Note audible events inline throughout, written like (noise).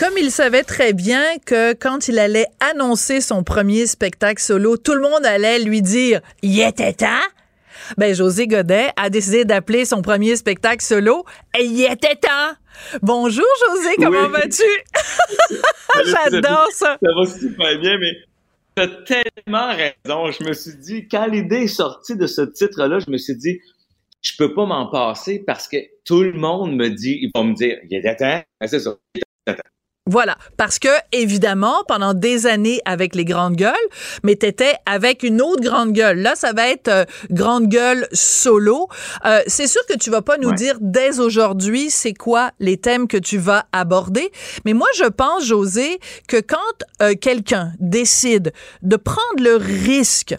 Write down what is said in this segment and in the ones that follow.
comme il savait très bien que quand il allait annoncer son premier spectacle solo, tout le monde allait lui dire « Y était temps », ben José Godet a décidé d'appeler son premier spectacle solo y était temps. Bonjour José, comment vas-tu? (laughs) J'adore ça. Ça va super bien, mais tu as tellement raison. Je me suis dit, quand l'idée est sortie de ce titre-là, je me suis dit, je peux pas m'en passer parce que tout le monde me dit, ils vont me dire, il était temps, ben, c'est ça, voilà, parce que évidemment, pendant des années avec les grandes gueules, mais t'étais avec une autre grande gueule. Là, ça va être euh, grande gueule solo. Euh, c'est sûr que tu vas pas nous dire dès aujourd'hui c'est quoi les thèmes que tu vas aborder, mais moi je pense, José, que quand euh, quelqu'un décide de prendre le risque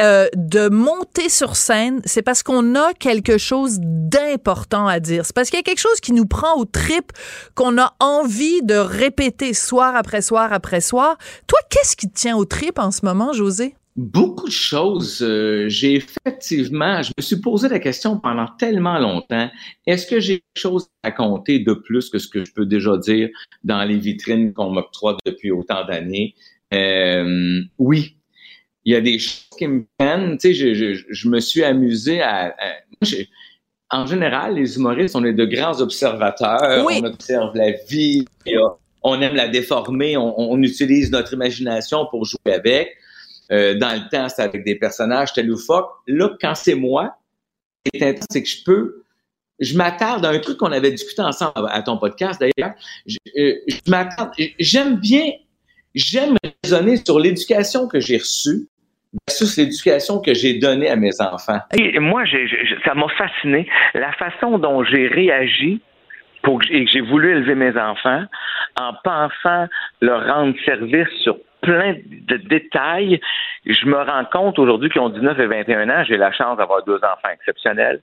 euh, de monter sur scène, c'est parce qu'on a quelque chose d'important à dire. C'est parce qu'il y a quelque chose qui nous prend au trip, qu'on a envie de répéter soir après soir après soir. Toi, qu'est-ce qui te tient au trip en ce moment, José? Beaucoup de choses. Euh, j'ai effectivement, je me suis posé la question pendant tellement longtemps. Est-ce que j'ai quelque chose à compter de plus que ce que je peux déjà dire dans les vitrines qu'on m'octroie depuis autant d'années? Euh, oui, il y a des choses qui me prennent. Tu sais, je, je, je me suis amusé à. en général, les humoristes, on est de grands observateurs. On observe la vie. On aime la déformer. On, on, utilise notre imagination pour jouer avec. Euh, dans le temps, c'est avec des personnages tel ou Là, quand c'est moi, c'est que je peux je m'attarde à un truc qu'on avait discuté ensemble à ton podcast d'ailleurs. Je, euh, je m'attarde, j'aime bien, j'aime raisonner sur l'éducation que j'ai reçue versus l'éducation que j'ai donnée à mes enfants. Et moi, ça m'a fasciné la façon dont j'ai réagi pour et que j'ai voulu élever mes enfants en pensant leur rendre service sur plein de détails. Je me rends compte aujourd'hui qu'ils ont 19 et 21 ans, j'ai la chance d'avoir deux enfants exceptionnels.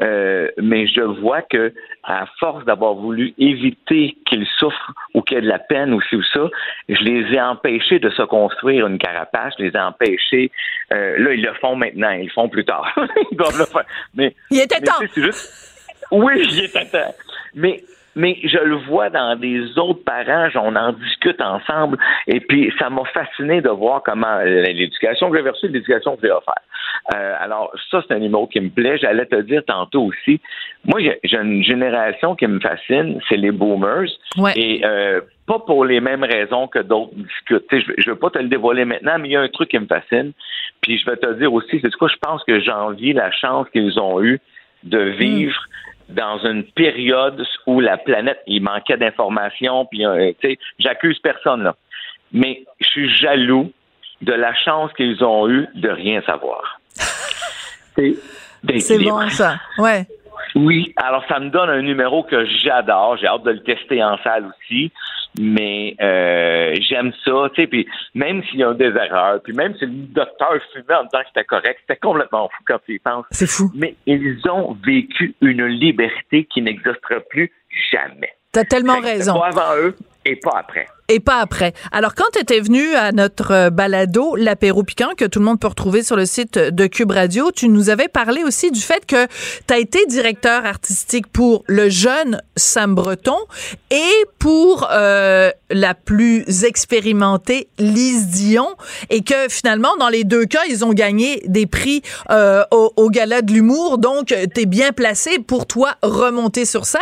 Euh, mais je vois que à force d'avoir voulu éviter qu'ils souffrent ou qu'il y ait de la peine ou ci ou ça, je les ai empêchés de se construire une carapace, je les ai empêchés. Euh, là, ils le font maintenant, ils le font plus tard. (laughs) ils doivent le faire. Mais, il était temps. Oui, il était temps. Mais mais je le vois dans des autres parents, on en discute ensemble, et puis ça m'a fasciné de voir comment l'éducation que j'ai reçue, l'éducation que j'ai offerte. Euh, alors, ça, c'est un numéro qui me plaît. J'allais te dire tantôt aussi, moi, j'ai une génération qui me fascine, c'est les boomers, et euh, pas pour les mêmes raisons que d'autres discutent. je, je veux pas te le dévoiler maintenant, mais il y a un truc qui me fascine, puis je vais te dire aussi, c'est quoi, je pense que j'envie la chance qu'ils ont eue de vivre dans une période où la planète, il manquait d'informations, puis euh, tu sais, j'accuse personne là. Mais je suis jaloux de la chance qu'ils ont eue de rien savoir. (laughs) C'est bon ça, ouais. Oui, alors ça me donne un numéro que j'adore. J'ai hâte de le tester en salle aussi mais euh, j'aime ça, tu sais, puis même s'il y a des erreurs, puis même si le docteur fumait en disant que c'était correct, c'était complètement fou quand tu y penses. C'est fou. Mais ils ont vécu une liberté qui n'existera plus jamais. T'as tellement raison. Pas avant eux et pas après et pas après. Alors, quand tu étais venu à notre euh, balado, l'apéro piquant, que tout le monde peut retrouver sur le site de Cube Radio, tu nous avais parlé aussi du fait que tu as été directeur artistique pour le jeune Sam Breton et pour euh, la plus expérimentée Lise Dion et que finalement, dans les deux cas, ils ont gagné des prix euh, au, au, Gala de l'humour. Donc, tu es bien placé pour toi remonter sur scène.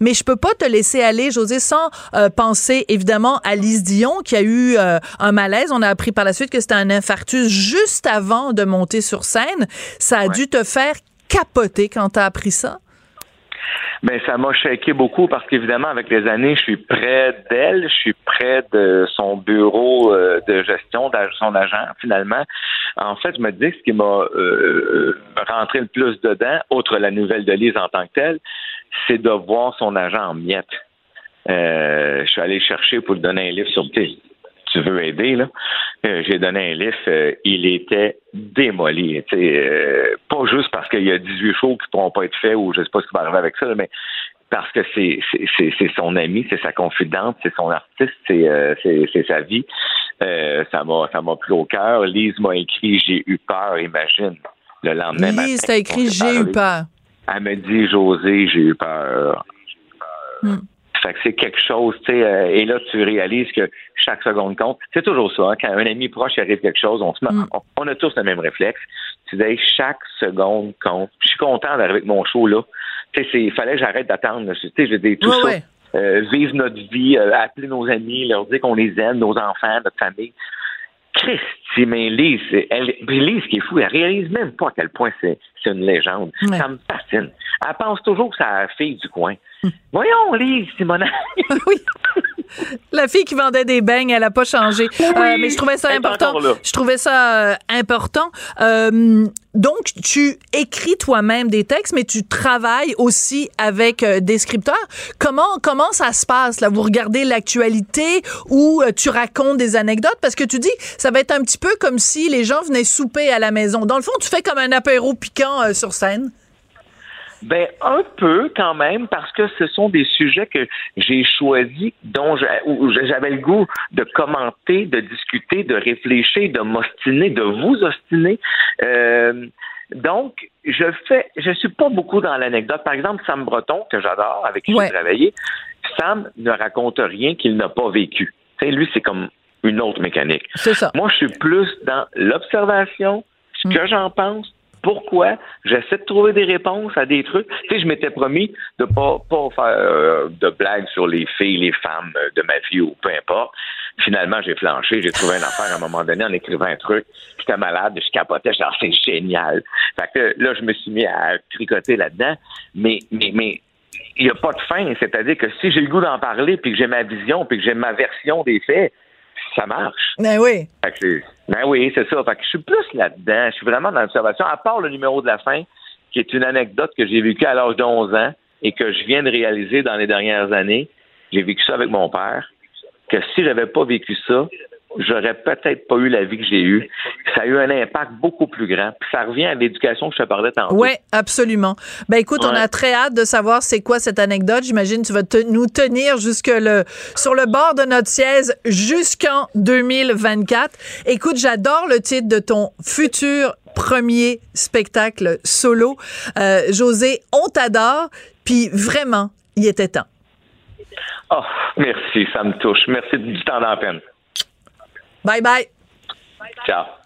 Mais je peux pas te laisser aller, José, sans euh, penser évidemment à Alice Dion qui a eu euh, un malaise. On a appris par la suite que c'était un infarctus juste avant de monter sur scène. Ça a dû te faire capoter quand tu as appris ça? Ben, ça m'a choqué beaucoup parce qu'évidemment, avec les années, je suis près d'elle, je suis près de son bureau euh, de gestion, de son agent, finalement. En fait, je me dis que ce qui m'a euh, rentré le plus dedans, outre la nouvelle de Lise en tant que telle, c'est de voir son agent en miettes. Euh, je suis allé chercher pour lui donner un livre sur tu veux aider, là. Euh, j'ai donné un livre, euh, il était démoli. Euh, pas juste parce qu'il y a 18 choses qui ne pourront pas être faits ou je sais pas ce qui va arriver avec ça, mais parce que c'est, c'est, son ami, c'est sa confidente, c'est son artiste, c'est, sa vie. ça m'a ça m'a plu au cœur. Lise m'a écrit J'ai eu peur, imagine. Le lendemain Lise t'a écrit J'ai eu peur. Elle me dit José, j'ai eu peur. Hmm. Fait que c'est quelque chose, tu sais, euh, et là, tu réalises que chaque seconde compte. C'est toujours ça, hein, quand un ami proche arrive quelque chose, on, se met, mm. on, a tous le même réflexe. Tu dis, chaque seconde compte. je suis content d'arriver avec mon show, là. Tu sais, il fallait que j'arrête d'attendre. Tu sais, je dis, tout ça. Euh, vivre notre vie, euh, appeler nos amis, leur dire qu'on les aime, nos enfants, notre famille. Christy, mais Lise, elle, Lise, qui est fou, elle réalise même pas à quel point c'est une légende. Ça me fascine. Elle pense toujours que c'est la fille du coin. Hmm. Voyons, Lise, Simona. (laughs) oui. La fille qui vendait des beignes, elle a pas changé. Euh, mais je trouvais ça important. Je trouvais ça euh, important. Euh, donc, tu écris toi-même des textes, mais tu travailles aussi avec des scripteurs. Comment comment ça se passe là? Vous regardez l'actualité ou tu racontes des anecdotes? Parce que tu dis ça va être un petit peu comme si les gens venaient souper à la maison. Dans le fond, tu fais comme un apéro piquant sur scène. Ben un peu quand même parce que ce sont des sujets que j'ai choisis, dont j'avais le goût de commenter, de discuter, de réfléchir, de m'ostiner, de vous ostiner. Euh, donc, je fais, je suis pas beaucoup dans l'anecdote. Par exemple, Sam Breton que j'adore, avec qui j'ai travaillé, Sam ne raconte rien qu'il n'a pas vécu. lui, c'est comme une autre mécanique. C'est ça. Moi, je suis plus dans l'observation, ce que mm. j'en pense, pourquoi? J'essaie de trouver des réponses à des trucs. Tu sais, je m'étais promis de pas, pas faire euh, de blagues sur les filles, les femmes euh, de ma vie ou peu importe. Finalement, j'ai flanché, j'ai trouvé une affaire à un moment donné en écrivant un truc. J'étais malade, je capotais, genre c'est génial. Fait que là, je me suis mis à tricoter là-dedans. Mais, mais, mais il n'y a pas de fin. C'est-à-dire que si j'ai le goût d'en parler, puis que j'ai ma vision, puis que j'ai ma version des faits, ça marche. Ben oui. ben oui, c'est ça. Fait que je suis plus là-dedans. Je suis vraiment dans l'observation. À part le numéro de la fin, qui est une anecdote que j'ai vécue à l'âge de 11 ans et que je viens de réaliser dans les dernières années. J'ai vécu ça avec mon père. Que si j'avais pas vécu ça, j'aurais peut-être pas eu la vie que j'ai eue. Ça a eu un impact beaucoup plus grand. Puis ça revient à l'éducation que je te parlais tantôt. Oui, absolument. Ben écoute, on a très hâte de savoir c'est quoi cette anecdote. J'imagine que tu vas nous tenir jusque le sur le bord de notre siège jusqu'en 2024. Écoute, j'adore le titre de ton futur premier spectacle solo. Euh, José, on t'adore. Puis vraiment, il était temps. Oh, merci, ça me touche. Merci du temps d'en peine. Bye bye. Ciao.